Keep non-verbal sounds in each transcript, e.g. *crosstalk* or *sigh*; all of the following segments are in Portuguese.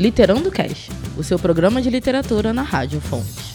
Literando Cast, o seu programa de literatura na Rádio Fontes.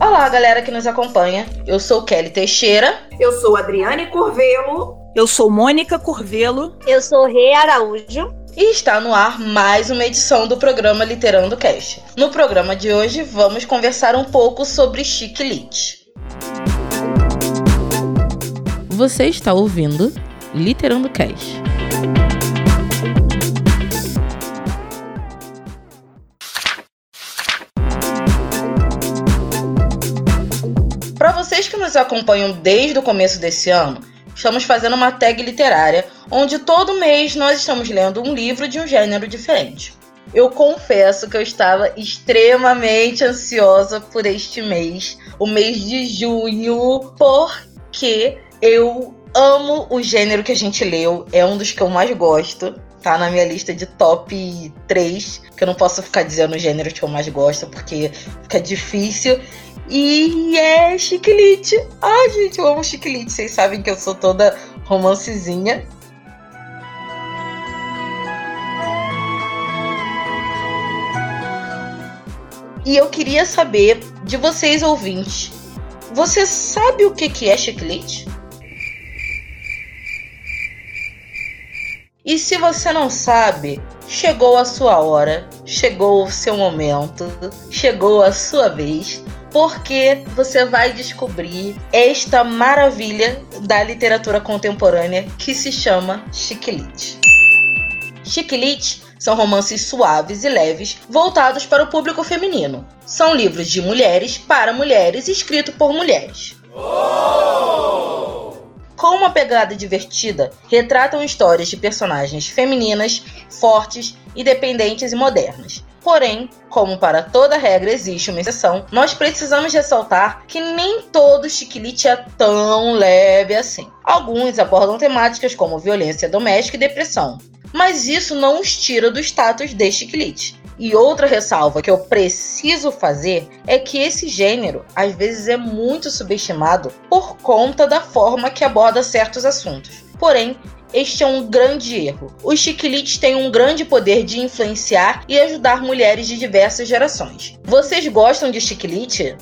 Olá, galera que nos acompanha. Eu sou Kelly Teixeira. Eu sou Adriane Curvelo. Eu sou Mônica Curvelo. Eu sou Rei Araújo. E está no ar mais uma edição do programa Literando Cast. No programa de hoje, vamos conversar um pouco sobre Chiquilite. Você está ouvindo Literando Cast. Para vocês que nos acompanham desde o começo desse ano, estamos fazendo uma tag literária onde todo mês nós estamos lendo um livro de um gênero diferente. Eu confesso que eu estava extremamente ansiosa por este mês, o mês de junho, porque eu amo o gênero que a gente leu, é um dos que eu mais gosto. Tá na minha lista de top 3, que eu não posso ficar dizendo o gênero que eu mais gosto, porque fica difícil. E é chiclete. Ai, gente, eu amo chiclete. Vocês sabem que eu sou toda romancezinha. E eu queria saber de vocês ouvintes. Você sabe o que que é chiclete? E se você não sabe, chegou a sua hora, chegou o seu momento, chegou a sua vez porque você vai descobrir esta maravilha da literatura contemporânea que se chama Chiquilite. Chiquilite são romances suaves e leves voltados para o público feminino. São livros de mulheres para mulheres escritos por mulheres. Com uma pegada divertida, retratam histórias de personagens femininas, fortes, independentes e modernas. Porém, como para toda regra existe uma exceção, nós precisamos ressaltar que nem todo chiquilite é tão leve assim. Alguns abordam temáticas como violência doméstica e depressão, mas isso não os tira do status de chiquilite. E outra ressalva que eu preciso fazer é que esse gênero às vezes é muito subestimado por conta da forma que aborda certos assuntos. Porém, este é um grande erro. Os chiquilites têm um grande poder de influenciar e ajudar mulheres de diversas gerações. Vocês gostam de chiquilite?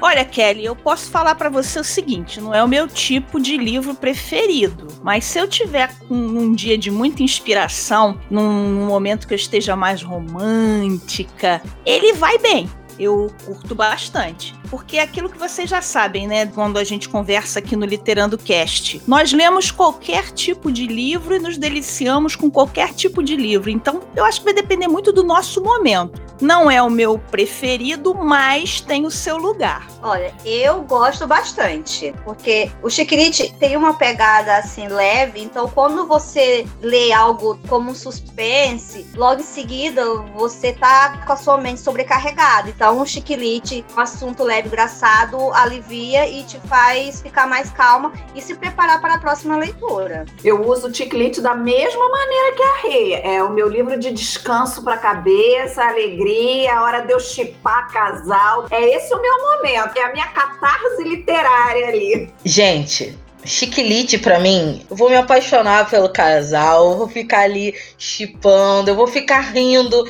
Olha, Kelly, eu posso falar para você o seguinte: não é o meu tipo de livro preferido, mas se eu tiver um, dia de muita inspiração, num momento que eu esteja mais romântica, ele vai bem eu curto bastante. Porque é aquilo que vocês já sabem, né? Quando a gente conversa aqui no Literando Cast. Nós lemos qualquer tipo de livro e nos deliciamos com qualquer tipo de livro. Então, eu acho que vai depender muito do nosso momento. Não é o meu preferido, mas tem o seu lugar. Olha, eu gosto bastante. Porque o Chiquirite tem uma pegada assim leve. Então, quando você lê algo como um suspense, logo em seguida você tá com a sua mente sobrecarregada. Então, então, um chiquilite, um assunto leve, engraçado, alivia e te faz ficar mais calma e se preparar para a próxima leitura. Eu uso o chiquilite da mesma maneira que a Rei. É o meu livro de descanso para a cabeça, alegria, a hora de eu chipar casal. É esse o meu momento, é a minha catarse literária ali. Gente, Chiquilite, para mim, eu vou me apaixonar pelo casal, eu vou ficar ali chipando, eu vou ficar rindo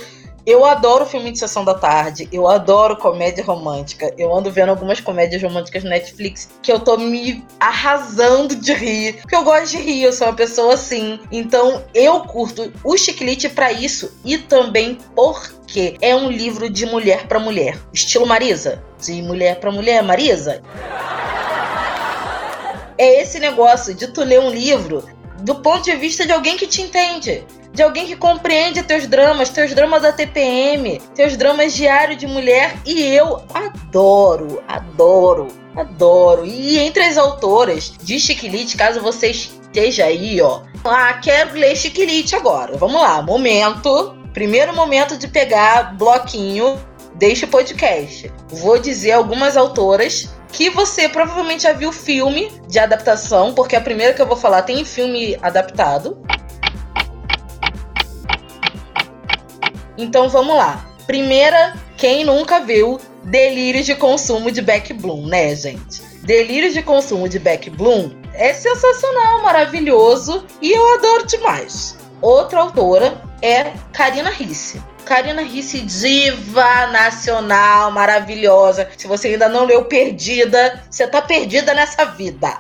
eu adoro filme de sessão da tarde, eu adoro comédia romântica. Eu ando vendo algumas comédias românticas no Netflix que eu tô me arrasando de rir. Porque eu gosto de rir, eu sou uma pessoa assim. Então eu curto o Chiclete para isso e também porque é um livro de mulher para mulher. Estilo Marisa. De mulher para mulher, Marisa. É esse negócio de tu ler um livro do ponto de vista de alguém que te entende de alguém que compreende teus dramas, teus dramas da TPM, teus dramas diário de mulher. E eu adoro, adoro, adoro. E entre as autoras de Chiquilite, caso você esteja aí, ó. Ah, quero ler Chiquilite agora. Vamos lá, momento. Primeiro momento de pegar bloquinho deste podcast. Vou dizer algumas autoras que você provavelmente já viu filme de adaptação, porque a primeira que eu vou falar tem filme adaptado. Então vamos lá. Primeira, quem nunca viu Delírios de Consumo de Beck Bloom, né, gente? Delírios de Consumo de Beck Bloom é sensacional, maravilhoso e eu adoro demais. Outra autora é Karina Risse. Karina Risse, diva nacional, maravilhosa. Se você ainda não leu Perdida, você tá perdida nessa vida.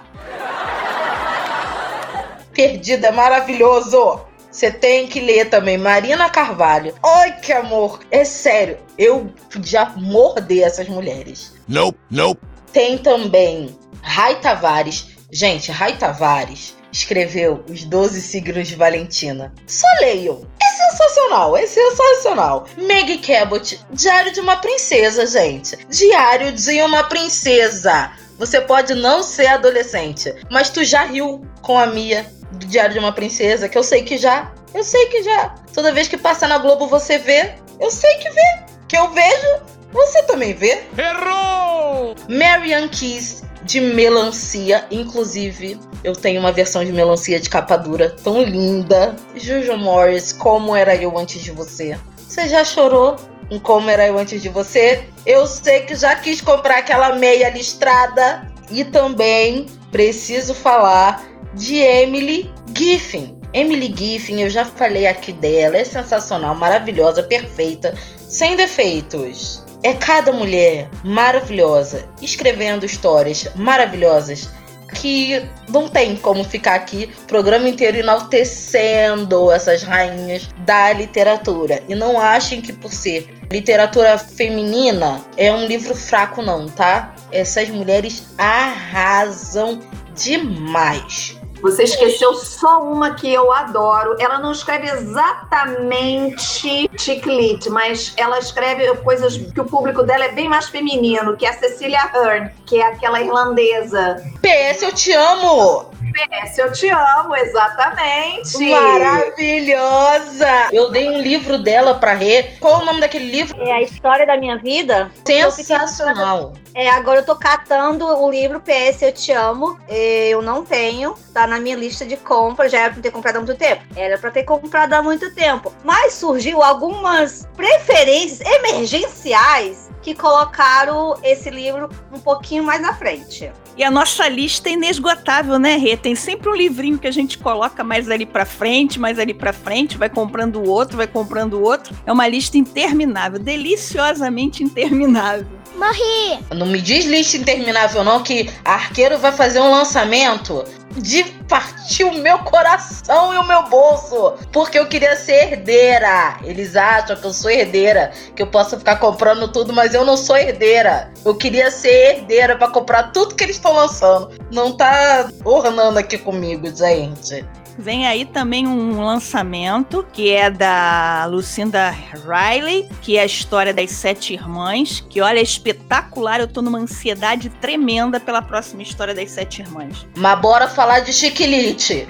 Perdida é maravilhoso. Você tem que ler também Marina Carvalho. Ai, que amor! É sério, eu já morder essas mulheres. Nope, nope. Tem também Rai Tavares. Gente, Rai Tavares escreveu Os Doze Signos de Valentina. Só leiam. É sensacional, é sensacional. Meg Cabot, Diário de uma Princesa, gente. Diário de uma Princesa. Você pode não ser adolescente, mas tu já riu com a Mia do Diário de uma Princesa, que eu sei que já. Eu sei que já. Toda vez que passa na Globo você vê. Eu sei que vê. Que eu vejo, você também vê. Errou! Marianne Keys de melancia, inclusive eu tenho uma versão de melancia de capa dura tão linda. Juju Morris, como era eu antes de você? Você já chorou em como era eu antes de você? Eu sei que já quis comprar aquela meia listrada e também preciso falar de Emily Giffin. Emily Giffin, eu já falei aqui dela, é sensacional, maravilhosa, perfeita, sem defeitos. É cada mulher maravilhosa, escrevendo histórias maravilhosas que não tem como ficar aqui o programa inteiro enaltecendo essas rainhas da literatura. E não achem que por ser literatura feminina é um livro fraco, não, tá? Essas mulheres arrasam demais. Você esqueceu só uma que eu adoro. Ela não escreve exatamente chiclete, mas ela escreve coisas que o público dela é bem mais feminino, que é a Cecilia Hearn, que é aquela irlandesa. PS, eu te amo! PS, eu te amo, exatamente. Maravilhosa! Eu dei um livro dela pra ler. Qual o nome daquele livro? É a história da minha vida. Sensacional. É, agora eu tô catando o livro PS Eu Te Amo. Eu não tenho, tá na minha lista de compra. Já era pra ter comprado há muito tempo. Era pra ter comprado há muito tempo. Mas surgiu algumas preferências emergenciais que colocaram esse livro um pouquinho mais à frente. E a nossa lista é inesgotável, né, Rê? Tem sempre um livrinho que a gente coloca mais ali pra frente, mais ali pra frente, vai comprando o outro, vai comprando o outro. É uma lista interminável, deliciosamente interminável. Morri! Não me diz lista interminável, não, que Arqueiro vai fazer um lançamento de partir o meu coração e o meu bolso. Porque eu queria ser herdeira. Eles acham que eu sou herdeira, que eu posso ficar comprando tudo, mas eu não sou herdeira. Eu queria ser herdeira para comprar tudo que eles estão lançando. Não tá ornando aqui comigo, gente. Vem aí também um lançamento que é da Lucinda Riley, que é a história das sete irmãs, que olha, é espetacular. Eu tô numa ansiedade tremenda pela próxima história das sete irmãs. Mas bora falar de chiquilite.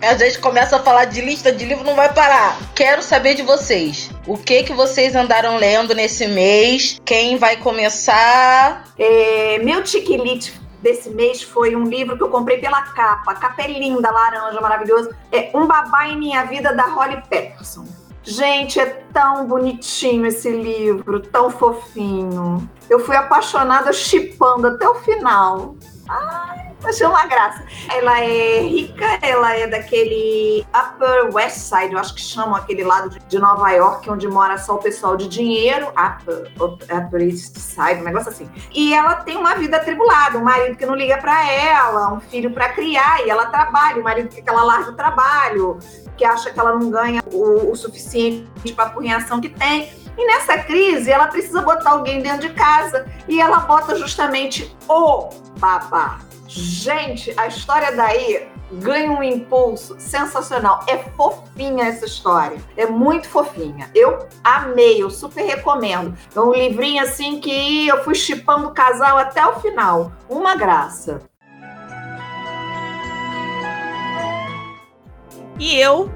A gente começa a falar de lista de livro, não vai parar. Quero saber de vocês. O que que vocês andaram lendo nesse mês? Quem vai começar? É, meu chiquilite desse mês foi um livro que eu comprei pela capa. A capa é linda, laranja, maravilhoso. É Um Babá em Minha Vida, da Holly Peterson. Gente, é tão bonitinho esse livro, tão fofinho. Eu fui apaixonada, chipando até o final. Ai, achei uma graça. Ela é rica, ela é daquele Upper West Side, eu acho que chamam aquele lado de, Nova York, onde mora só o pessoal de dinheiro. Upper, Upper East Side, um negócio assim. E ela tem uma vida atribulada, um marido que não liga para ela, um filho para criar, e ela trabalha, o marido que ela largue o trabalho, que acha que ela não ganha o, o suficiente para a punhação que tem. E nessa crise, ela precisa botar alguém dentro de casa e ela bota justamente o babá. Gente, a história daí ganha um impulso sensacional. É fofinha essa história. É muito fofinha. Eu amei, eu super recomendo. É um livrinho assim que eu fui chipando o casal até o final. Uma graça. E eu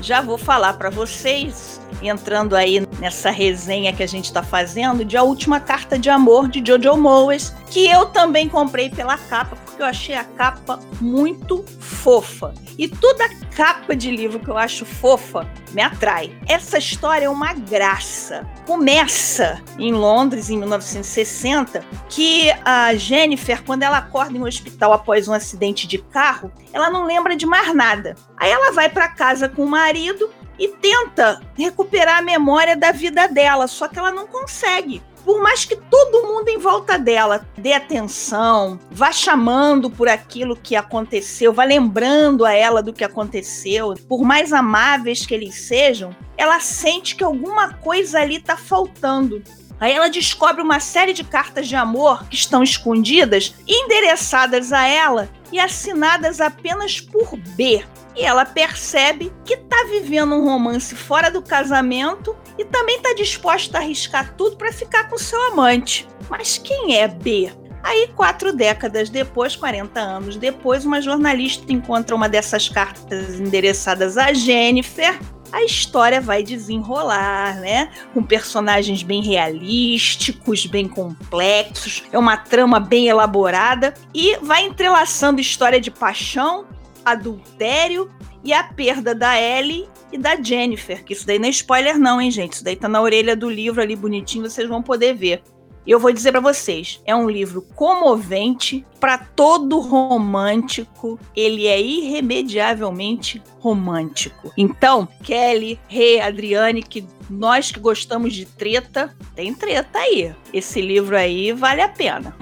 já vou falar para vocês, entrando aí nessa resenha que a gente está fazendo de A Última Carta de Amor de Jojo Moyes, que eu também comprei pela capa, porque eu achei a capa muito fofa. E toda capa de livro que eu acho fofa me atrai. Essa história é uma graça. Começa em Londres, em 1960, que a Jennifer, quando ela acorda em um hospital após um acidente de carro, ela não lembra de mais nada. Aí ela vai para casa com o marido e tenta recuperar a memória da vida dela, só que ela não consegue por mais que todo mundo em volta dela dê atenção, vá chamando por aquilo que aconteceu, vá lembrando a ela do que aconteceu, por mais amáveis que eles sejam, ela sente que alguma coisa ali está faltando. Aí ela descobre uma série de cartas de amor que estão escondidas, endereçadas a ela e assinadas apenas por B. E ela percebe que está vivendo um romance fora do casamento e também está disposta a arriscar tudo para ficar com seu amante. Mas quem é B? Aí, quatro décadas depois, 40 anos depois, uma jornalista encontra uma dessas cartas endereçadas a Jennifer. A história vai desenrolar, né? Com personagens bem realísticos, bem complexos, é uma trama bem elaborada e vai entrelaçando história de paixão, adultério e a perda da Ellie e da Jennifer, que isso daí não é spoiler não, hein, gente? Isso daí tá na orelha do livro ali bonitinho, vocês vão poder ver. E eu vou dizer para vocês, é um livro comovente para todo romântico. Ele é irremediavelmente romântico. Então, Kelly, Rê, Adriane, que nós que gostamos de treta, tem treta aí. Esse livro aí vale a pena.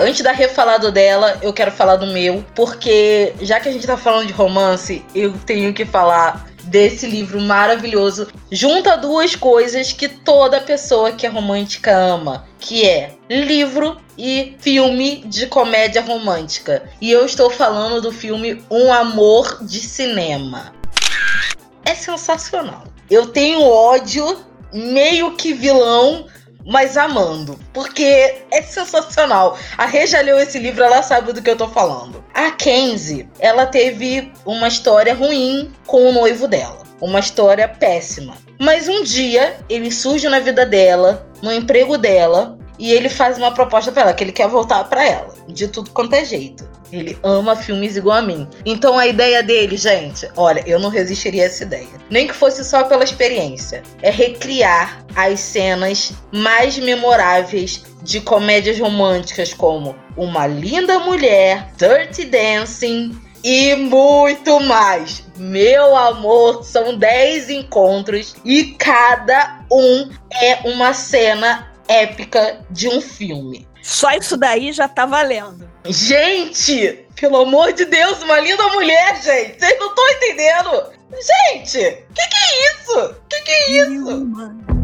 Antes da Rê falar do dela, eu quero falar do meu, porque já que a gente tá falando de romance, eu tenho que falar desse livro maravilhoso. Junta duas coisas que toda pessoa que é romântica ama, que é livro e filme de comédia romântica. E eu estou falando do filme Um Amor de Cinema. É sensacional. Eu tenho ódio meio que vilão mas amando. Porque é sensacional. A Rê já leu esse livro, ela sabe do que eu tô falando. A Kenzie, ela teve uma história ruim com o noivo dela. Uma história péssima. Mas um dia ele surge na vida dela, no emprego dela, e ele faz uma proposta para ela, que ele quer voltar para ela, de tudo quanto é jeito. Ele ama filmes igual a mim. Então a ideia dele, gente, olha, eu não resistiria a essa ideia. Nem que fosse só pela experiência. É recriar as cenas mais memoráveis de comédias românticas como Uma Linda Mulher, Dirty Dancing e muito mais. Meu amor, são 10 encontros e cada um é uma cena épica de um filme. Só isso daí já tá valendo. Gente, pelo amor de Deus, uma linda mulher, gente. Vocês não estão entendendo? Gente, que que é isso? Que que é isso? eu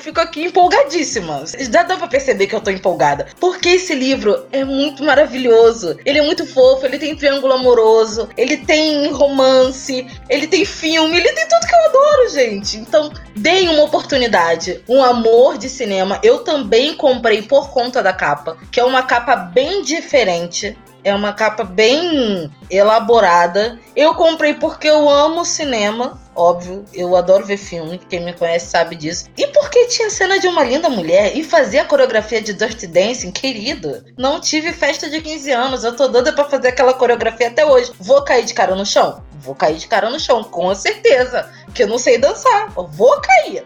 fico aqui empolgadíssima. Já dá pra perceber que eu tô empolgada. Porque esse livro é muito maravilhoso. Ele é muito fofo, ele tem triângulo amoroso, ele tem romance, ele tem filme, ele tem tudo que eu adoro, gente. Então, deem uma oportunidade. Um amor de cinema. Eu também comprei por conta da capa, que é uma capa bem diferente. É uma capa bem elaborada. Eu comprei porque eu amo cinema, óbvio. Eu adoro ver filme, quem me conhece sabe disso. E porque tinha cena de uma linda mulher e fazia a coreografia de Dirty Dancing, querido. Não tive festa de 15 anos, eu tô doida pra fazer aquela coreografia até hoje. Vou cair de cara no chão? Vou cair de cara no chão, com certeza. Que eu não sei dançar. Eu vou cair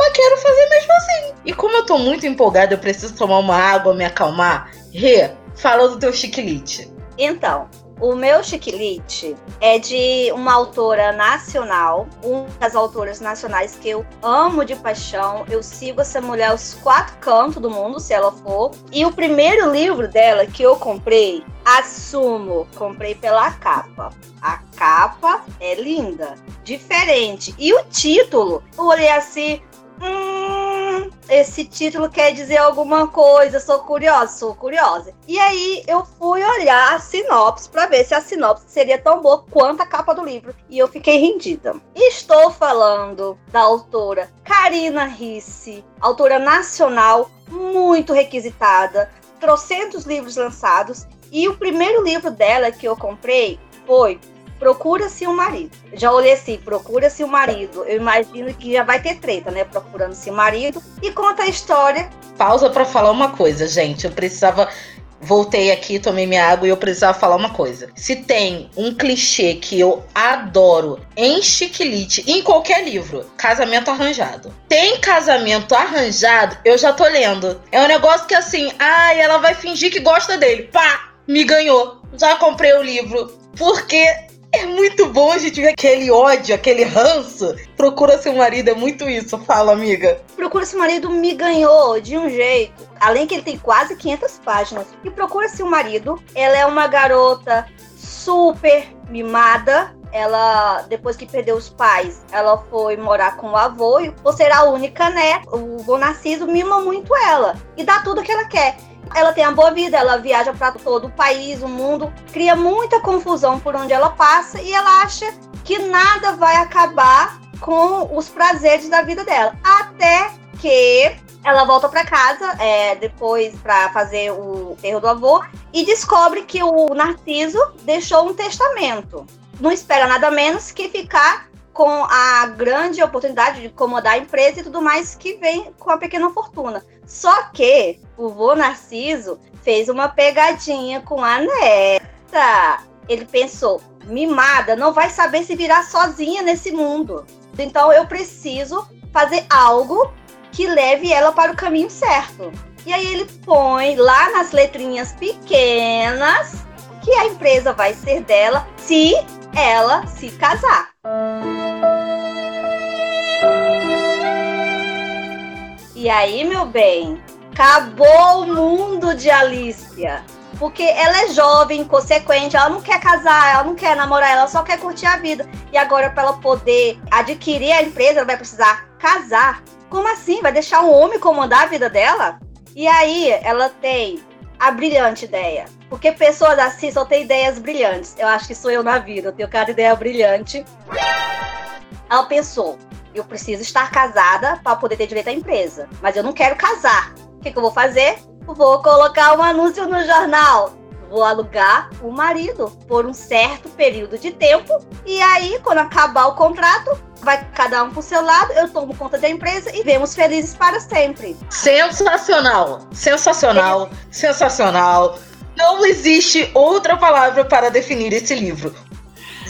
mas quero fazer mesmo assim. E como eu tô muito empolgada, eu preciso tomar uma água, me acalmar. Rê, fala do teu chiquilite. Então, o meu chiquilite é de uma autora nacional, uma das autoras nacionais que eu amo de paixão. Eu sigo essa mulher aos quatro cantos do mundo, se ela for. E o primeiro livro dela que eu comprei, assumo, comprei pela capa. A capa é linda, diferente. E o título, eu olhei assim, hum, esse título quer dizer alguma coisa, sou curiosa, sou curiosa. E aí eu fui olhar a sinopse para ver se a sinopse seria tão boa quanto a capa do livro. E eu fiquei rendida. Estou falando da autora Karina Risse, autora nacional muito requisitada, trocentos livros lançados. E o primeiro livro dela que eu comprei foi procura-se um marido. Já olhei assim, procura-se um marido. Eu imagino que já vai ter treta, né? Procurando-se um marido. E conta a história. Pausa para falar uma coisa, gente. Eu precisava voltei aqui, tomei minha água e eu precisava falar uma coisa. Se tem um clichê que eu adoro em chiquilite, em qualquer livro, casamento arranjado. Tem casamento arranjado, eu já tô lendo. É um negócio que assim, ai, ela vai fingir que gosta dele. Pá, me ganhou. Já comprei o livro. Porque é muito bom a gente ver aquele ódio, aquele ranço. Procura seu marido, é muito isso. Fala, amiga. Procura seu marido me ganhou de um jeito. Além que ele tem quase 500 páginas. E Procura seu marido, ela é uma garota super mimada. Ela, depois que perdeu os pais, ela foi morar com o avô. E por ser a única neta, o vô mima muito ela. E dá tudo que ela quer. Ela tem a boa vida, ela viaja para todo o país, o mundo, cria muita confusão por onde ela passa e ela acha que nada vai acabar com os prazeres da vida dela. Até que ela volta para casa é, depois para fazer o erro do avô e descobre que o Narciso deixou um testamento. Não espera nada menos que ficar com a grande oportunidade de comandar a empresa e tudo mais que vem com a pequena fortuna. Só que o vô Narciso fez uma pegadinha com a neta. Ele pensou, mimada, não vai saber se virar sozinha nesse mundo. Então eu preciso fazer algo que leve ela para o caminho certo. E aí ele põe lá nas letrinhas pequenas que a empresa vai ser dela se ela se casar. E aí, meu bem, acabou o mundo de Alicia. Porque ela é jovem, consequente, ela não quer casar, ela não quer namorar, ela só quer curtir a vida. E agora, para ela poder adquirir a empresa, ela vai precisar casar. Como assim? Vai deixar um homem comandar a vida dela? E aí, ela tem a brilhante ideia. Porque pessoas assim só têm ideias brilhantes. Eu acho que sou eu na vida, eu tenho cada ideia brilhante. Ela pensou: eu preciso estar casada para poder ter direito à empresa. Mas eu não quero casar. O que, que eu vou fazer? Vou colocar um anúncio no jornal. Vou alugar o marido por um certo período de tempo. E aí, quando acabar o contrato, vai cada um pro seu lado, eu tomo conta da empresa e vemos felizes para sempre. Sensacional! Sensacional! É. Sensacional! Não existe outra palavra para definir esse livro.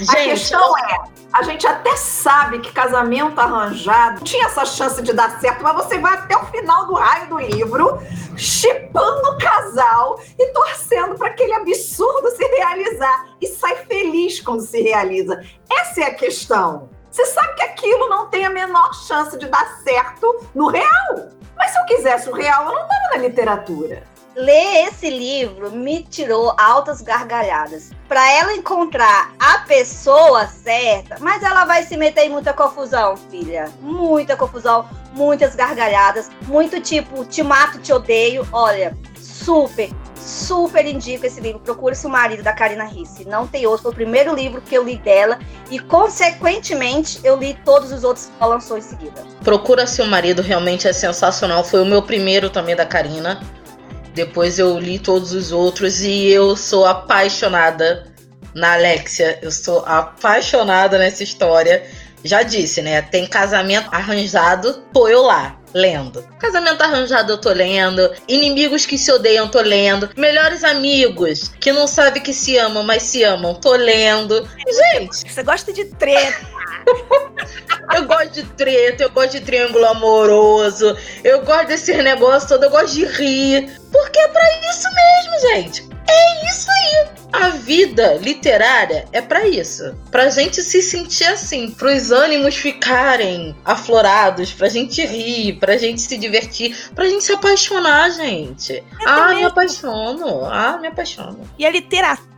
Gente, a questão é, a gente até sabe que casamento arranjado tinha essa chance de dar certo, mas você vai até o final do raio do livro, chipando o casal e torcendo para aquele absurdo se realizar. E sai feliz quando se realiza. Essa é a questão. Você sabe que aquilo não tem a menor chance de dar certo no real. Mas se eu quisesse o real, eu não estava na literatura ler esse livro me tirou altas gargalhadas. Para ela encontrar a pessoa certa, mas ela vai se meter em muita confusão, filha. Muita confusão, muitas gargalhadas, muito tipo, te mato, te odeio. Olha, super, super indico esse livro. Procure-se o marido da Karina Risse. Não tem outro. Foi o primeiro livro que eu li dela e, consequentemente, eu li todos os outros que ela lançou em seguida. Procura-se o marido realmente é sensacional. Foi o meu primeiro também da Karina. Depois eu li todos os outros e eu sou apaixonada na Alexia. Eu sou apaixonada nessa história. Já disse, né? Tem casamento arranjado, tô eu lá, lendo. Casamento arranjado eu tô lendo. Inimigos que se odeiam, tô lendo. Melhores amigos que não sabem que se amam, mas se amam, tô lendo. Gente. Você gosta de treta. *laughs* eu gosto de treta, eu gosto de triângulo amoroso, eu gosto desse negócio todo, eu gosto de rir. Porque é pra isso mesmo, gente. É isso aí. A vida literária é para isso. Pra gente se sentir assim, pros ânimos ficarem aflorados, pra gente rir, pra gente se divertir, pra gente se apaixonar, gente. É ah, me apaixono. Ah, me apaixono. E a literatura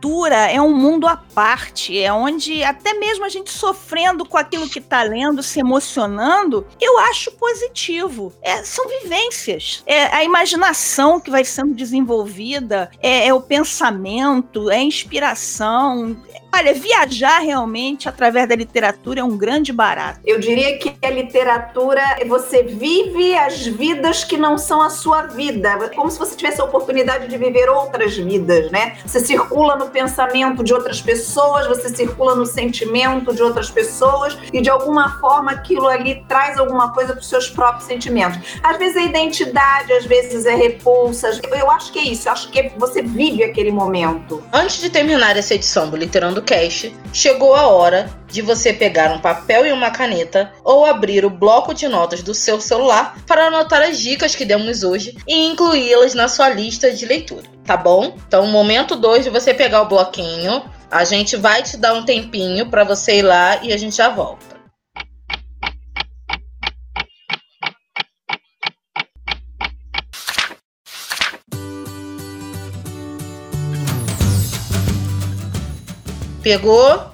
é um mundo à parte, é onde até mesmo a gente sofrendo com aquilo que tá lendo, se emocionando, eu acho positivo. É, são vivências. É a imaginação que vai sendo desenvolvida, é, é o pensamento, é inspiração inspiração. Olha, viajar realmente através da literatura é um grande barato. Eu diria que a literatura, você vive as vidas que não são a sua vida. Como se você tivesse a oportunidade de viver outras vidas, né? Você circula no pensamento de outras pessoas, você circula no sentimento de outras pessoas e de alguma forma aquilo ali traz alguma coisa para os seus próprios sentimentos. Às vezes é identidade, às vezes é repulsa. Eu acho que é isso, eu acho que você vive aquele momento. Antes de terminar essa edição do Literando Cast, chegou a hora de você pegar um papel e uma caneta ou abrir o bloco de notas do seu celular para anotar as dicas que demos hoje e incluí-las na sua lista de leitura, tá bom? Então, momento 2 de você pegar o bloquinho, a gente vai te dar um tempinho para você ir lá e a gente já volta. Pegou?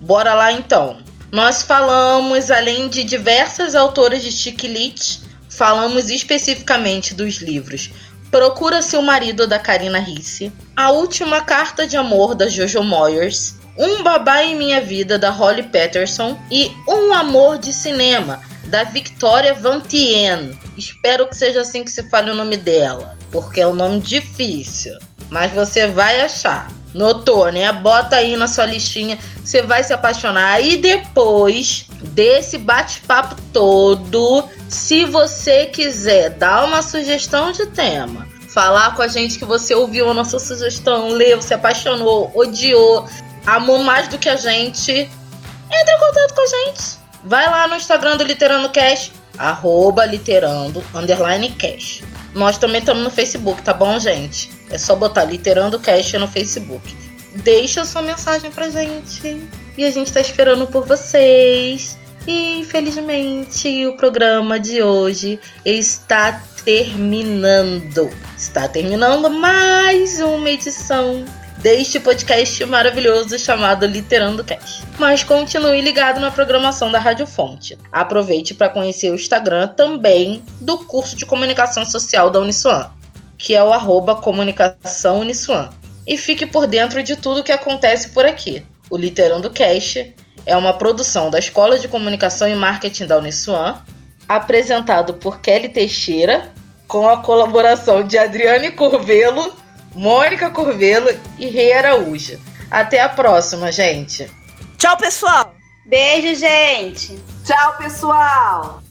Bora lá então. Nós falamos, além de diversas autoras de Chiquilite, falamos especificamente dos livros Procura Seu Marido, da Karina Risse, A Última Carta de Amor, da Jojo Moyers, Um Babá em Minha Vida, da Holly Patterson e Um Amor de Cinema, da Victoria Vantien. Espero que seja assim que se fale o nome dela, porque é um nome difícil, mas você vai achar. Notou, né? Bota aí na sua listinha, você vai se apaixonar. E depois desse bate-papo todo, se você quiser dar uma sugestão de tema, falar com a gente que você ouviu a nossa sugestão, leu, se apaixonou, odiou, amou mais do que a gente, entre em contato com a gente. Vai lá no Instagram do Literando Cash, arroba literando, underline cash. Nós também estamos no Facebook, tá bom, gente? É só botar Literando Cast no Facebook. Deixa sua mensagem pra gente. E a gente tá esperando por vocês. E infelizmente o programa de hoje está terminando. Está terminando mais uma edição deste podcast maravilhoso chamado Literando Cast. Mas continue ligado na programação da Rádio Fonte. Aproveite para conhecer o Instagram também do curso de comunicação social da Uniswan, que é o arroba comunicação Uniswan. E fique por dentro de tudo que acontece por aqui. O Literando Cast é uma produção da Escola de Comunicação e Marketing da Uniswan, apresentado por Kelly Teixeira, com a colaboração de Adriane Curvelo, Mônica Curvelo e Rei Araújo. Até a próxima, gente. Tchau, pessoal! Beijo, gente! Tchau, pessoal!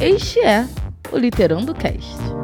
Este é o Literando Cast.